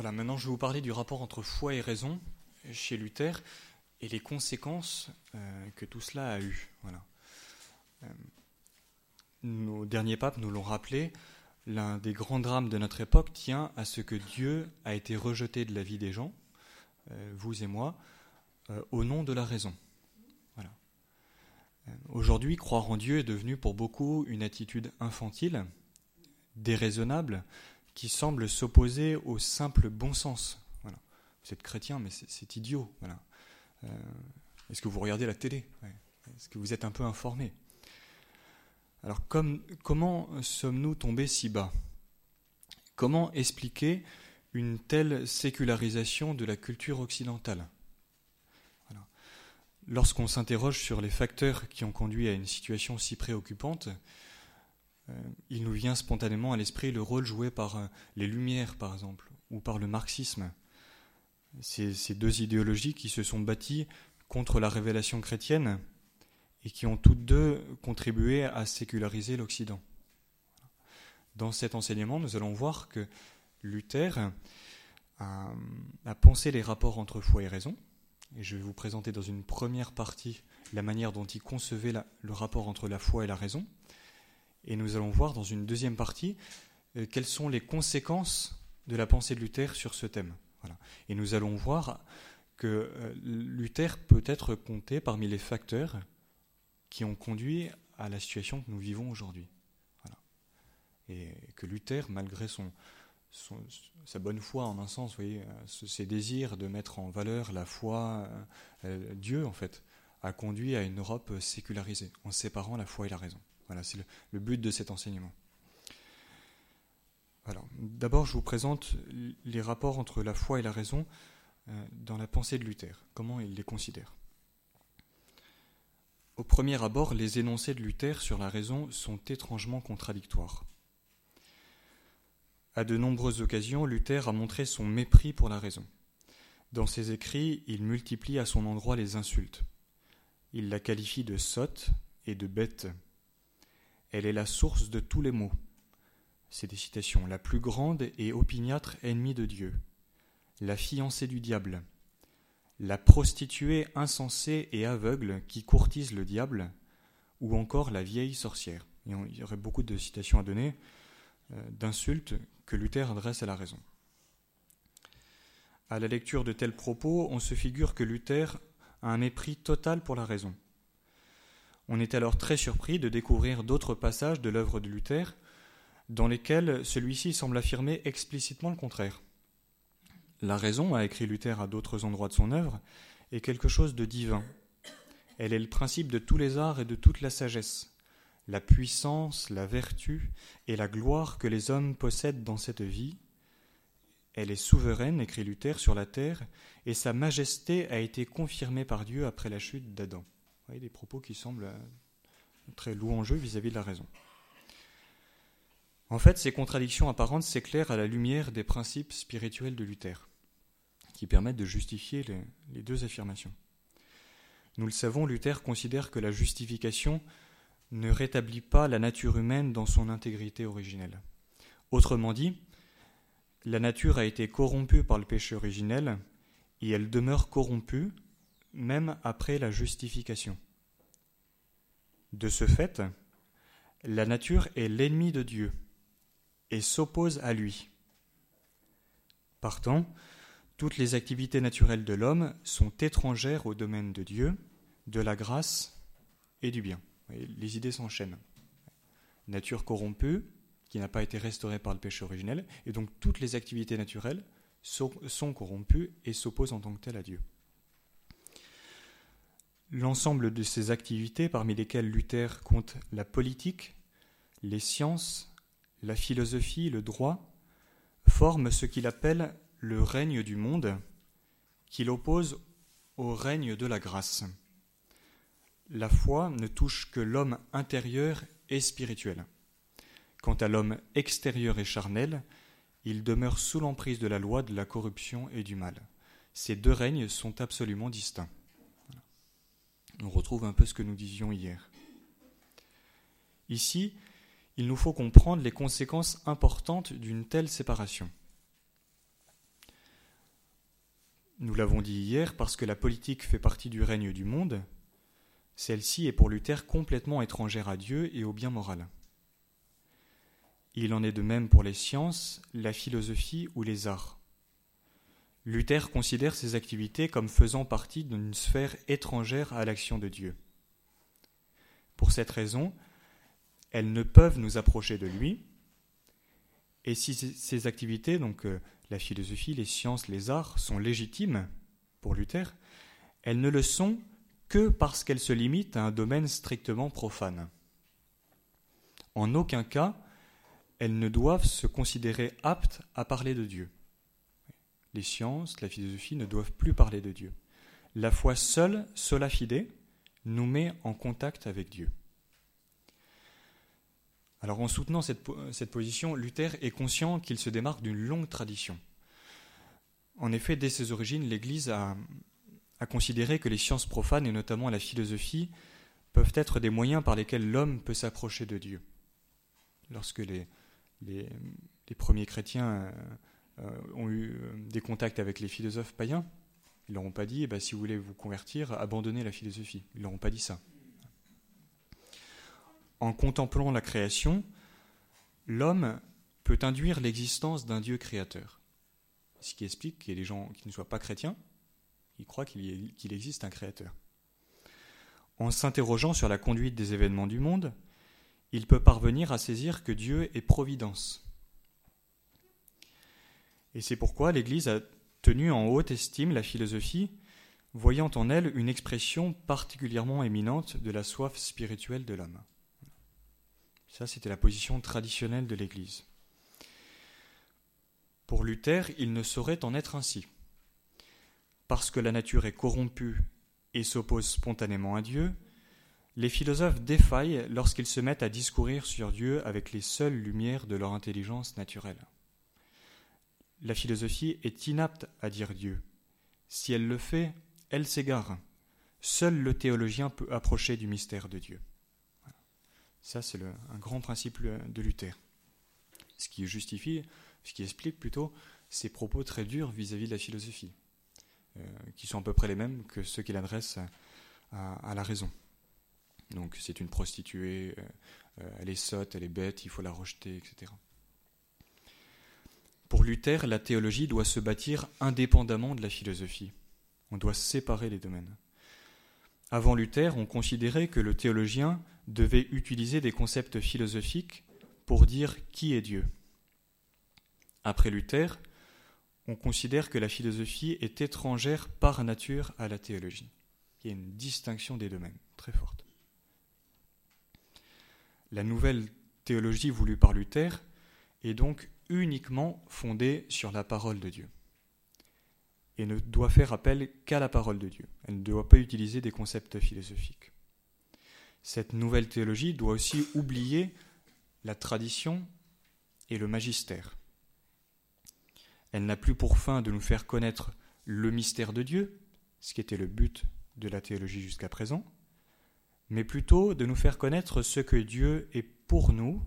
Voilà, maintenant je vais vous parler du rapport entre foi et raison chez Luther et les conséquences euh, que tout cela a eu. Voilà. Euh, nos derniers papes nous l'ont rappelé, l'un des grands drames de notre époque tient à ce que Dieu a été rejeté de la vie des gens, euh, vous et moi, au nom de la raison. Voilà. Aujourd'hui, croire en Dieu est devenu pour beaucoup une attitude infantile, déraisonnable, qui semble s'opposer au simple bon sens. Vous êtes chrétien, mais c'est idiot. Euh, est-ce que vous regardez la télé? Est-ce que vous êtes un peu informé? Alors, comme, comment sommes-nous tombés si bas? Comment expliquer une telle sécularisation de la culture occidentale? Lorsqu'on s'interroge sur les facteurs qui ont conduit à une situation si préoccupante, il nous vient spontanément à l'esprit le rôle joué par euh, les Lumières, par exemple, ou par le marxisme. Ces, deux idéologies qui se sont bâties contre la révélation chrétienne et qui ont toutes deux contribué à séculariser l'Occident. Dans cet enseignement, nous allons voir que Luther a, pensé les rapports entre foi et raison, et je vais vous présenter dans une première partie la manière dont il concevait le rapport entre la foi et la raison, et nous allons voir dans une deuxième partie euh, quelles sont les conséquences de la pensée de Luther sur ce thème. Et nous allons voir que euh, Luther peut être compté parmi les facteurs qui ont conduit à la situation que nous vivons aujourd'hui. Et que Luther, malgré son, sa bonne foi en un sens, euh, ses désirs de mettre en valeur la foi, Dieu en fait, a conduit à une Europe sécularisée, en séparant la foi et la raison. Voilà, c'est le, but de cet enseignement. D'abord, je vous présente les rapports entre la foi et la raison euh, dans la pensée de Luther, comment il les considère. Au premier abord, les énoncés de Luther sur la raison sont étrangement contradictoires. À de nombreuses occasions, Luther a montré son mépris pour la raison. Dans ses écrits, il multiplie à son endroit les insultes. Il la qualifie de sotte et de bête elle est la source de tous les maux. C'est des citations. La plus grande et opiniâtre ennemie de Dieu. La fiancée du diable. La prostituée insensée et aveugle qui courtise le diable. Ou encore la vieille sorcière. il y aurait beaucoup de citations à donner, euh, d'insultes que Luther adresse à la raison. À la lecture de tels propos, on se figure que Luther a un mépris total pour la raison. On est alors très surpris de découvrir d'autres passages de l'œuvre de Luther dans lesquels celui-ci semble affirmer explicitement le contraire. La raison, a écrit Luther à d'autres endroits de son œuvre, est quelque chose de divin. Elle est le principe de tous les arts et de toute la sagesse, la puissance, la vertu et la gloire que les hommes possèdent dans cette vie. Elle est souveraine, écrit Luther, sur la terre, et sa majesté a été confirmée par Dieu après la chute d'Adam des propos qui semblent euh, très louangeux vis-à-vis de la raison. En fait, ces contradictions apparentes s'éclairent à la lumière des principes spirituels de Luther, qui permettent de justifier les, les deux affirmations. Nous le savons, Luther considère que la justification ne rétablit pas la nature humaine dans son intégrité originelle. Autrement dit, la nature a été corrompue par le péché originel et elle demeure corrompue même après la justification. De ce fait, la nature est l'ennemi de Dieu et s'oppose à lui. Partant, toutes les activités naturelles de l'homme sont étrangères au domaine de Dieu, de la grâce et du bien. Les idées s'enchaînent. Nature corrompue, qui n'a pas été restaurée par le péché originel, et donc toutes les activités naturelles sont, corrompues et s'opposent en tant que telles à Dieu. L'ensemble de ces activités, parmi lesquelles Luther compte la politique, les sciences, la philosophie, le droit, forment ce qu'il appelle le règne du monde, qu'il oppose au règne de la grâce. La foi ne touche que l'homme intérieur et spirituel. Quant à l'homme extérieur et charnel, il demeure sous l'emprise de la loi de la corruption et du mal. Ces deux règnes sont absolument distincts on retrouve un peu ce que nous disions hier. Ici, il nous faut comprendre les conséquences importantes d'une telle séparation. nous l'avons dit hier, parce que la politique fait partie du règne du monde, celle-ci est pour Luther complètement étrangère à Dieu et au bien moral. Il en est de même pour les sciences, la philosophie ou les arts. Luther considère ces activités comme faisant partie d'une sphère étrangère à l'action de Dieu. Pour cette raison, elles ne peuvent nous approcher de lui, et si ces activités, donc euh, la philosophie, les sciences, les arts, sont légitimes pour Luther, elles ne le sont que parce qu'elles se limitent à un domaine strictement profane. En aucun cas, elles ne doivent se considérer aptes à parler de Dieu. Les sciences, la philosophie ne doivent plus parler de Dieu. La foi seule, sola fide, nous met en contact avec Dieu. Alors en soutenant cette, position, Luther est conscient qu'il se démarque d'une longue tradition. En effet, dès ses origines, l'Église a, considéré que les sciences profanes, et notamment la philosophie, peuvent être des moyens par lesquels l'homme peut s'approcher de Dieu. Lorsque les, premiers chrétiens euh, ont eu euh, des contacts avec les philosophes païens, ils leur ont pas dit, eh ben, si vous voulez vous convertir, abandonnez la philosophie. Ils leur ont pas dit ça en contemplant la création, l'homme peut induire l'existence d'un Dieu créateur. Ce qui explique qu'il y des gens qui ne soient pas chrétiens, ils croient qu'il existe un créateur. En s'interrogeant sur la conduite des événements du monde, il peut parvenir à saisir que Dieu est providence. Et c'est pourquoi l'Église a tenu en haute estime la philosophie, voyant en elle une expression particulièrement éminente de la soif spirituelle de l'homme. Ça, c'était la position traditionnelle de l'Église. Pour Luther, il ne saurait en être ainsi. Parce que la nature est corrompue et s'oppose spontanément à Dieu, les philosophes défaillent lorsqu'ils se mettent à discourir sur Dieu avec les seules lumières de leur intelligence naturelle. La philosophie est inapte à dire Dieu. Si elle le fait, elle s'égare. Seul le théologien peut approcher du mystère de Dieu. Ça, c'est un grand principe de Luther. Ce qui justifie, ce qui explique plutôt ses propos très durs vis-à-vis de la philosophie, euh, qui sont à peu près les mêmes que ceux qu'il adresse à, la raison. Donc, c'est une prostituée, euh, euh, elle est sotte, elle est bête, il faut la rejeter, etc. Pour Luther, la théologie doit se bâtir indépendamment de la philosophie. On doit séparer les domaines. Avant Luther, on considérait que le théologien devait utiliser des concepts philosophiques pour dire qui est Dieu. Après Luther, on considère que la philosophie est étrangère par nature à la théologie. Il y a une distinction des domaines très forte. La nouvelle théologie voulue par Luther est donc uniquement fondée sur la parole de Dieu et ne doit faire appel qu'à la parole de Dieu. Elle ne doit pas utiliser des concepts philosophiques. Cette nouvelle théologie doit aussi oublier la tradition et le magistère. Elle n'a plus pour fin de nous faire connaître le mystère de Dieu, ce qui était le but de la théologie jusqu'à présent, mais plutôt de nous faire connaître ce que Dieu est pour nous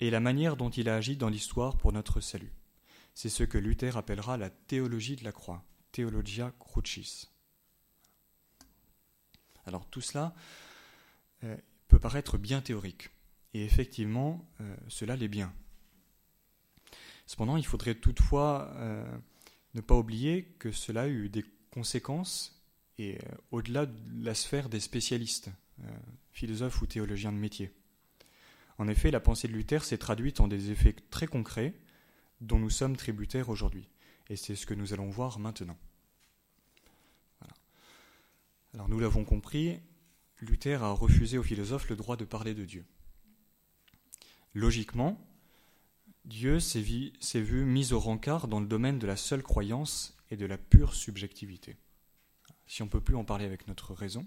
et la manière dont il a agi dans l'histoire pour notre salut. C'est ce que Luther appellera la théologie de la croix, Theologia Crucis. Alors tout cela euh, peut paraître bien théorique, et effectivement, euh, cela l'est bien. Cependant, il faudrait toutefois euh, ne pas oublier que cela a eu des conséquences et au-delà de la sphère des spécialistes, philosophes ou théologiens de métier. En effet, la pensée de Luther s'est traduite en des effets très concrets dont nous sommes tributaires aujourd'hui. Et c'est ce que nous allons voir maintenant. Alors nous l'avons compris, Luther a refusé aux philosophes le droit de parler de Dieu. Logiquement, Dieu s'est vu mis au rencard dans le domaine de la seule croyance et de la pure subjectivité. Si on ne peut plus en parler avec notre raison,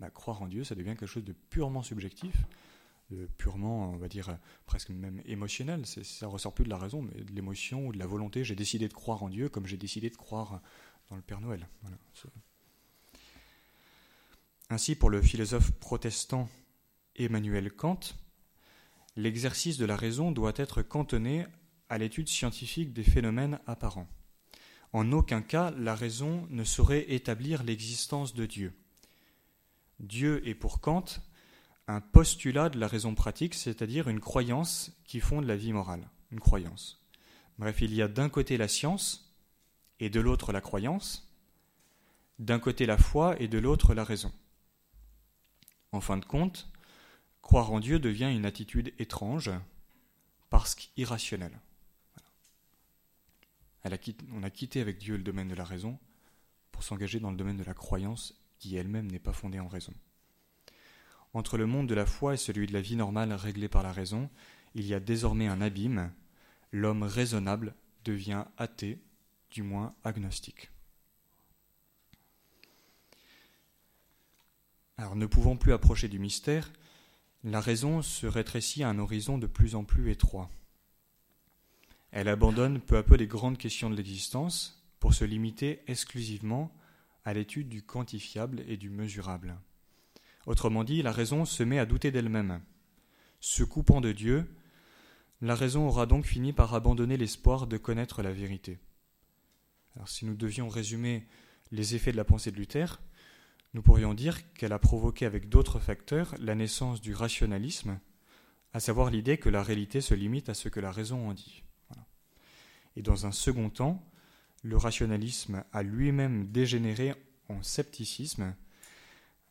bah, croire en Dieu, ça devient quelque chose de purement subjectif, purement, on va dire, presque même émotionnel. Ça ressort plus de la raison, mais de l'émotion ou de la volonté. J'ai décidé de croire en Dieu comme j'ai décidé de croire dans le Père Noël. Ainsi, pour le philosophe protestant Emmanuel Kant, l'exercice de la raison doit être cantonné à l'étude scientifique des phénomènes apparents. En aucun cas la raison ne saurait établir l'existence de Dieu. Dieu est pour Kant un postulat de la raison pratique, c'est-à-dire une croyance qui fonde la vie morale, une croyance. Bref, il y a d'un côté la science et de l'autre la croyance, d'un côté la foi et de l'autre la raison. En fin de compte, croire en Dieu devient une attitude étrange, parce qu'irrationnelle. on a quitté avec Dieu le domaine de la raison pour s'engager dans le domaine de la croyance qui elle-même n'est pas fondée en raison. Entre le monde de la foi et celui de la vie normale réglée par la raison, il y a désormais un abîme. L'homme raisonnable devient athée, du moins agnostique. Alors, ne pouvant plus approcher du mystère, la raison se rétrécit à un horizon de plus en plus étroit. Elle abandonne peu à peu les grandes questions de l'existence pour se limiter exclusivement à l'étude du quantifiable et du mesurable. Autrement dit, la raison se met à douter d'elle-même. Se coupant de Dieu, la raison aura donc fini par abandonner l'espoir de connaître la vérité. Si nous devions résumer les effets de la pensée de Luther, nous pourrions dire qu'elle a provoqué avec d'autres facteurs la naissance du rationalisme, à savoir l'idée que la réalité se limite à ce que la raison en dit. Et dans un second temps, le rationalisme a lui-même dégénéré en scepticisme,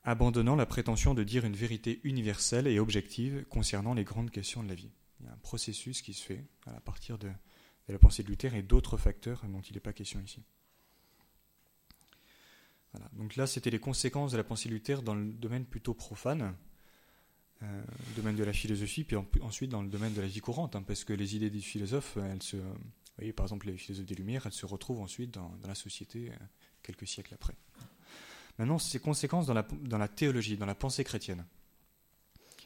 abandonnant la prétention de dire une vérité universelle et objective concernant les grandes questions de la vie. Il y a un processus qui se fait à partir de, de la pensée de Luther et d'autres facteurs dont il n'est pas question ici. Donc là, c'était les conséquences de la pensée Luther dans le domaine plutôt profane, euh, le domaine de la philosophie, puis ensuite dans le domaine de la vie courante, hein, parce que les idées des philosophes, elles se, vous voyez, par exemple les philosophes des Lumières, elles se retrouvent ensuite dans, la société euh, quelques siècles après. Maintenant, ces conséquences dans la, théologie, dans la pensée chrétienne.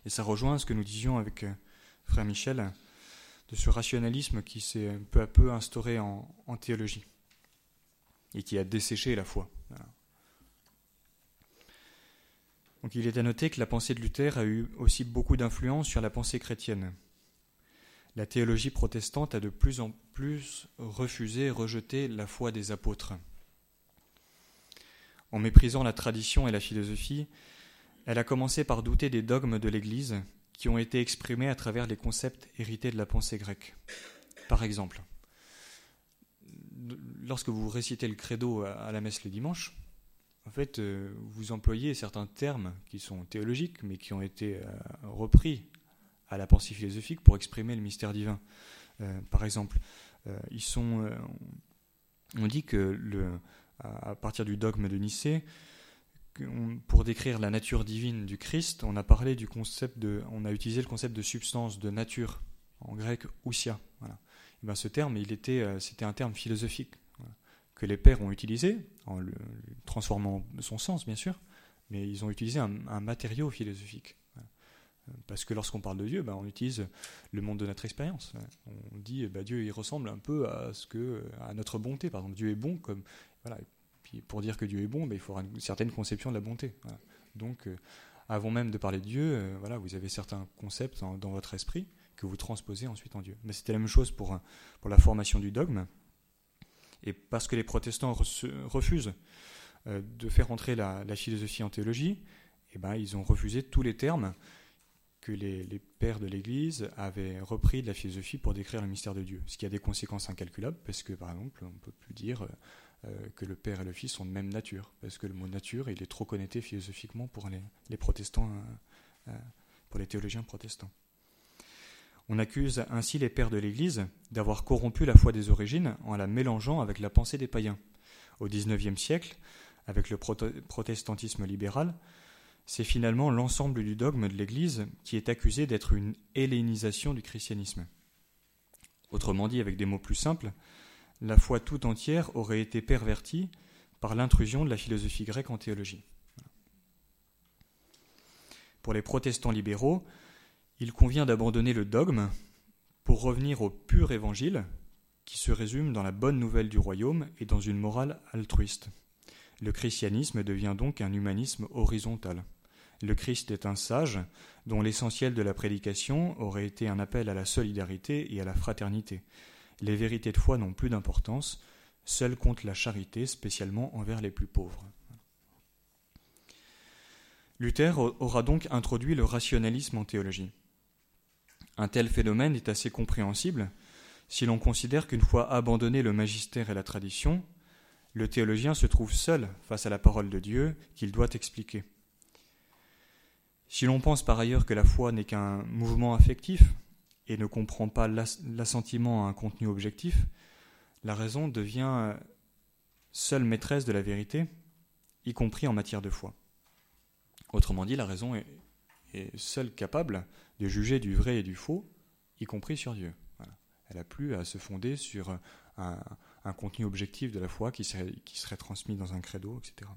Et ça rejoint ce que nous disions avec euh, frère Michel, de ce rationalisme qui s'est peu à peu instauré en, théologie et qui a desséché la foi. Donc il est à noter que la pensée de Luther a eu aussi beaucoup d'influence sur la pensée chrétienne. La théologie protestante a de plus en plus refusé et rejeté la foi des apôtres. En méprisant la tradition et la philosophie, elle a commencé par douter des dogmes de l'Église qui ont été exprimés à travers les concepts hérités de la pensée grecque. Par exemple, lorsque vous récitez le credo à la messe le dimanche, en fait, euh, vous employez certains termes qui sont théologiques, mais qui ont été euh, repris à la pensée philosophique pour exprimer le mystère divin. Euh, par exemple, on dit que le, à partir du dogme de Nicée, pour décrire la nature divine du Christ, on a parlé du concept de, on a utilisé le concept de substance, de nature, en grec ousia. Voilà. Et ben ce terme, il était, c'était un terme philosophique que les pères ont utilisé, en transformant son sens bien sûr, mais ils ont utilisé un, matériau philosophique. Parce que lorsqu'on parle de Dieu, ben, on utilise le monde de notre expérience. On dit ben, Dieu il ressemble un peu à ce que à notre bonté. Par exemple, Dieu est bon comme voilà. Pour dire que Dieu est bon, ben, il faudra une certaine conception de la bonté. Donc, euh, avant même de parler de Dieu, euh, voilà, vous avez certains concepts dans, votre esprit que vous transposez ensuite en Dieu. Mais c'était la même chose pour, pour la formation du dogme. Et parce que les protestants refusent euh, de faire entrer la, philosophie en théologie, eh ben, ils ont refusé tous les termes que les, pères de l'Église avaient repris de la philosophie pour décrire le mystère de Dieu. Ce qui a des conséquences incalculables, parce que par exemple, on ne peut plus dire euh, que le Père et le Fils sont de même nature, parce que le mot nature, est trop connecté philosophiquement pour les, protestants, euh, pour les théologiens protestants. On accuse ainsi les pères de l'Église d'avoir corrompu la foi des origines en la mélangeant avec la pensée des païens. Au XIXe siècle, avec le protestantisme libéral, c'est finalement l'ensemble du dogme de l'Église qui est accusé d'être une hellénisation du christianisme. Autrement dit, avec des mots plus simples, la foi tout entière aurait été pervertie par l'intrusion de la philosophie grecque en théologie. Pour les protestants libéraux, il convient d'abandonner le dogme pour revenir au pur évangile qui se résume dans la bonne nouvelle du royaume et dans une morale altruiste. Le christianisme devient donc un humanisme horizontal. Le Christ est un sage dont l'essentiel de la prédication aurait été un appel à la solidarité et à la fraternité. Les vérités de foi n'ont plus d'importance Seul compte la charité, spécialement envers les plus pauvres. Luther aura donc introduit le rationalisme en théologie. Un tel phénomène est assez compréhensible si l'on considère qu'une fois abandonné le magistère et la tradition, le théologien se trouve seul face à la parole de Dieu qu'il doit expliquer. Si l'on pense par ailleurs que la foi n'est qu'un mouvement affectif et ne comprend pas l'assentiment à un contenu objectif, la raison devient seule maîtresse de la vérité, y compris en matière de foi. Autrement dit, la raison est, seule capable de juger du vrai et du faux, y compris sur Dieu. Elle n'a plus à se fonder sur un, contenu objectif de la foi qui serait, qui serait transmis dans un credo, etc.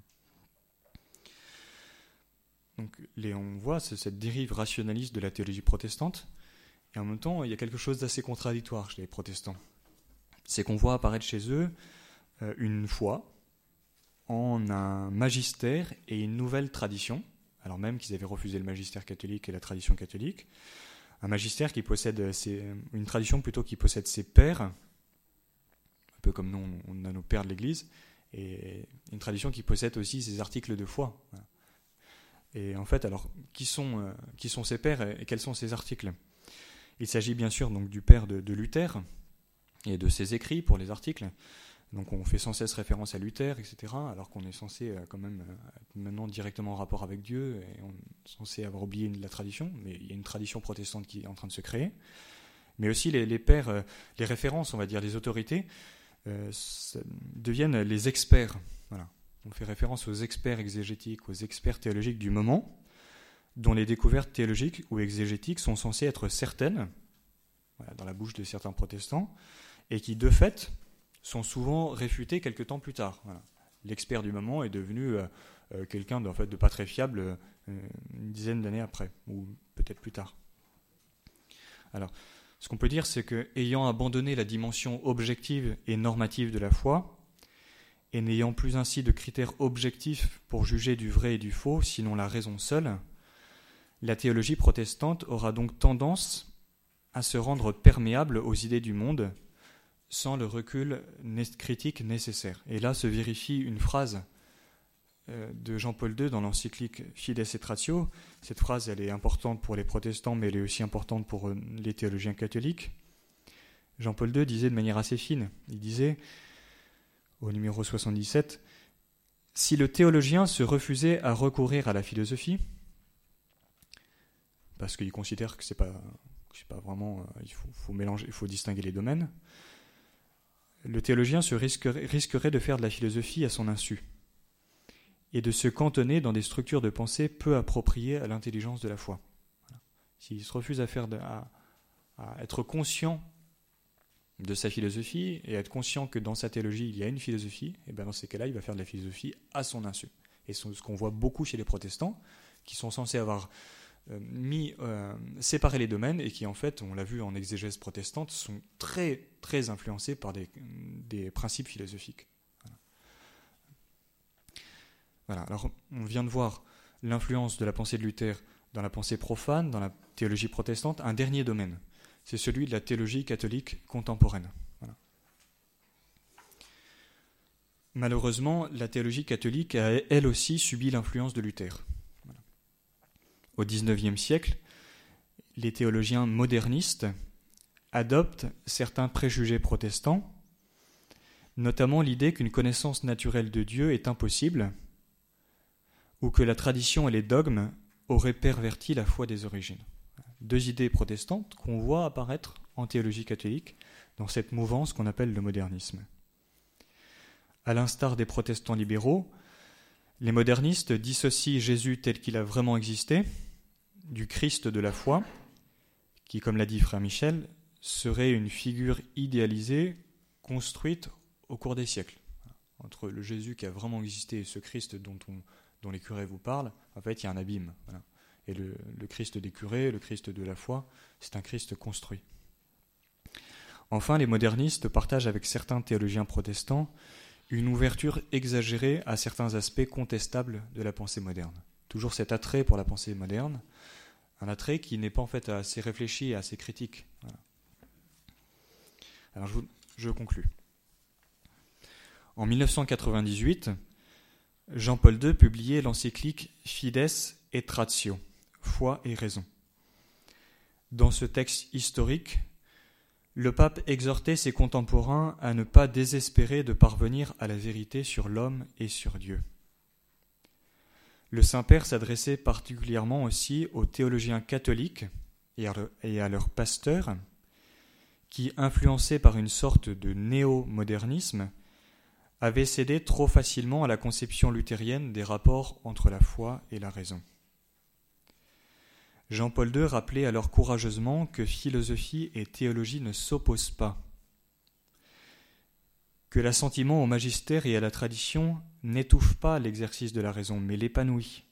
Donc on voit cette dérive rationaliste de la théologie protestante, et en même temps, il y a quelque chose d'assez contradictoire chez les protestants. C'est qu'on voit apparaître chez eux euh, une foi en un magistère et une nouvelle tradition, alors même qu'ils avaient refusé le magistère catholique et la tradition catholique, un magistère qui possède une tradition plutôt qui possède ses pères, un peu comme nous on a nos pères de l'Église, et une tradition qui possède aussi ses articles de foi. Et en fait, alors qui sont, euh, qui sont ses pères et quels sont ses articles? Il s'agit bien sûr donc du père de Luther et de ses écrits pour les articles, donc on fait sans cesse référence à Luther, etc., alors qu'on est censé euh, quand même euh, être maintenant directement en rapport avec Dieu, et on est censé avoir oublié la tradition, mais il y a une tradition protestante qui est en train de se créer. Mais aussi les, pères, euh, les références, on va dire, les autorités, deviennent les experts. Voilà. On fait référence aux experts exégétiques, aux experts théologiques du moment, dont les découvertes théologiques ou exégétiques sont censées être certaines, dans la bouche de certains protestants, et qui, de fait, sont souvent réfutés quelques temps plus tard. L'expert du moment est devenu euh, euh, quelqu'un de, de pas très fiable euh, une dizaine d'années après, ou peut-être plus tard. Alors, ce qu'on peut dire, c'est que, ayant abandonné la dimension objective et normative de la foi, et n'ayant plus ainsi de critères objectifs pour juger du vrai et du faux, sinon la raison seule, la théologie protestante aura donc tendance à se rendre perméable aux idées du monde sans le recul critique nécessaire. Et là se vérifie une phrase euh, de Jean-Paul II dans l'encyclique Fides et Ratio. Cette phrase, elle est importante pour les protestants, mais elle est aussi importante pour euh, les théologiens catholiques. Jean-Paul II disait de manière assez fine, il disait au numéro 77, Si le théologien se refusait à recourir à la philosophie, parce qu'il considère que c'est pas, vraiment, euh, il faut, mélanger, il faut distinguer les domaines, le théologien se risquerait, de faire de la philosophie à son insu et de se cantonner dans des structures de pensée peu appropriées à l'intelligence de la foi. S'il se refuse à, faire à, être conscient de sa philosophie et être conscient que dans sa théologie il y a une philosophie, eh bien dans ces cas-là, il va faire de la philosophie à son insu. Et ce qu'on voit beaucoup chez les protestants, qui sont censés avoir mis, euh, séparer les domaines et qui en fait, on l'a vu en exégèse protestante, sont très très influencés par des, des principes philosophiques. Voilà. Alors on vient de voir l'influence de la pensée de Luther dans la pensée profane, dans la théologie protestante. Un dernier domaine, c'est celui de la théologie catholique contemporaine. Malheureusement, la théologie catholique a elle aussi subi l'influence de Luther au XIXe siècle, les théologiens modernistes adoptent certains préjugés protestants, notamment l'idée qu'une connaissance naturelle de Dieu est impossible, ou que la tradition et les dogmes auraient perverti la foi des origines. Deux idées protestantes qu'on voit apparaître en théologie catholique dans cette mouvance qu'on appelle le modernisme. À l'instar des protestants libéraux, les modernistes dissocient Jésus tel qu'il a vraiment existé du Christ de la foi, qui, comme l'a dit frère Michel, serait une figure idéalisée construite au cours des siècles. Entre le Jésus qui a vraiment existé et ce Christ dont, les curés vous parlent, en fait, il y a un abîme. Et le, Christ des curés, le Christ de la foi, c'est un Christ construit. Enfin, les modernistes partagent avec certains théologiens protestants une ouverture exagérée à certains aspects contestables de la pensée moderne. Toujours cet attrait pour la pensée moderne, un attrait qui n'est pas en fait assez réfléchi et assez critique. Alors je, je conclus. En 1998, Jean-Paul II publiait l'encyclique Fides et Tratio, foi et raison. Dans ce texte historique, le pape exhortait ses contemporains à ne pas désespérer de parvenir à la vérité sur l'homme et sur Dieu. Le Saint-Père s'adressait particulièrement aussi aux théologiens catholiques et à leurs pasteurs, qui, influencés par une sorte de néo-modernisme, avaient cédé trop facilement à la conception luthérienne des rapports entre la foi et la raison. Jean-Paul II rappelait alors courageusement que philosophie et théologie ne s'opposent pas, que l'assentiment au magistère et à la tradition n'étouffe pas l'exercice de la raison, mais l'épanouit,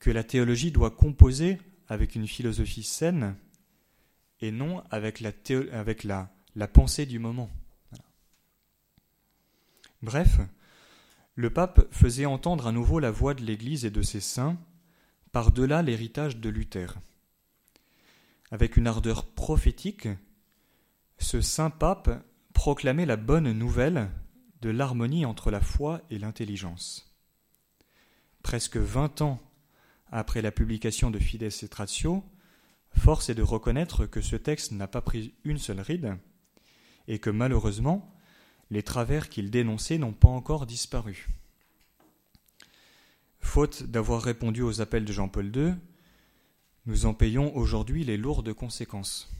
que la théologie doit composer avec une philosophie saine et non avec la, pensée du moment. Bref, le pape faisait entendre à nouveau la voix de l'Église et de ses saints par-delà l'héritage de Luther. Avec une ardeur prophétique, ce saint pape proclamait la bonne nouvelle de l'harmonie entre la foi et l'intelligence. Presque vingt ans après la publication de Fides et Tratio, force est de reconnaître que ce texte n'a pas pris une seule ride et que malheureusement, les travers qu'il dénonçait n'ont pas encore disparu. Faute d'avoir répondu aux appels de Jean-Paul II, nous en payons aujourd'hui les lourdes conséquences.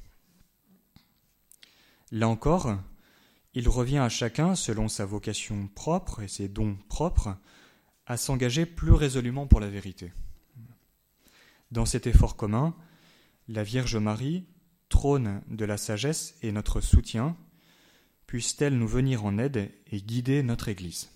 Là encore, il revient à chacun, selon sa vocation propre et ses dons propres, à s'engager plus résolument pour la vérité. Dans cet effort commun, la Vierge Marie, trône de la sagesse et notre soutien, puisse-t-elle nous venir en aide et guider notre Église.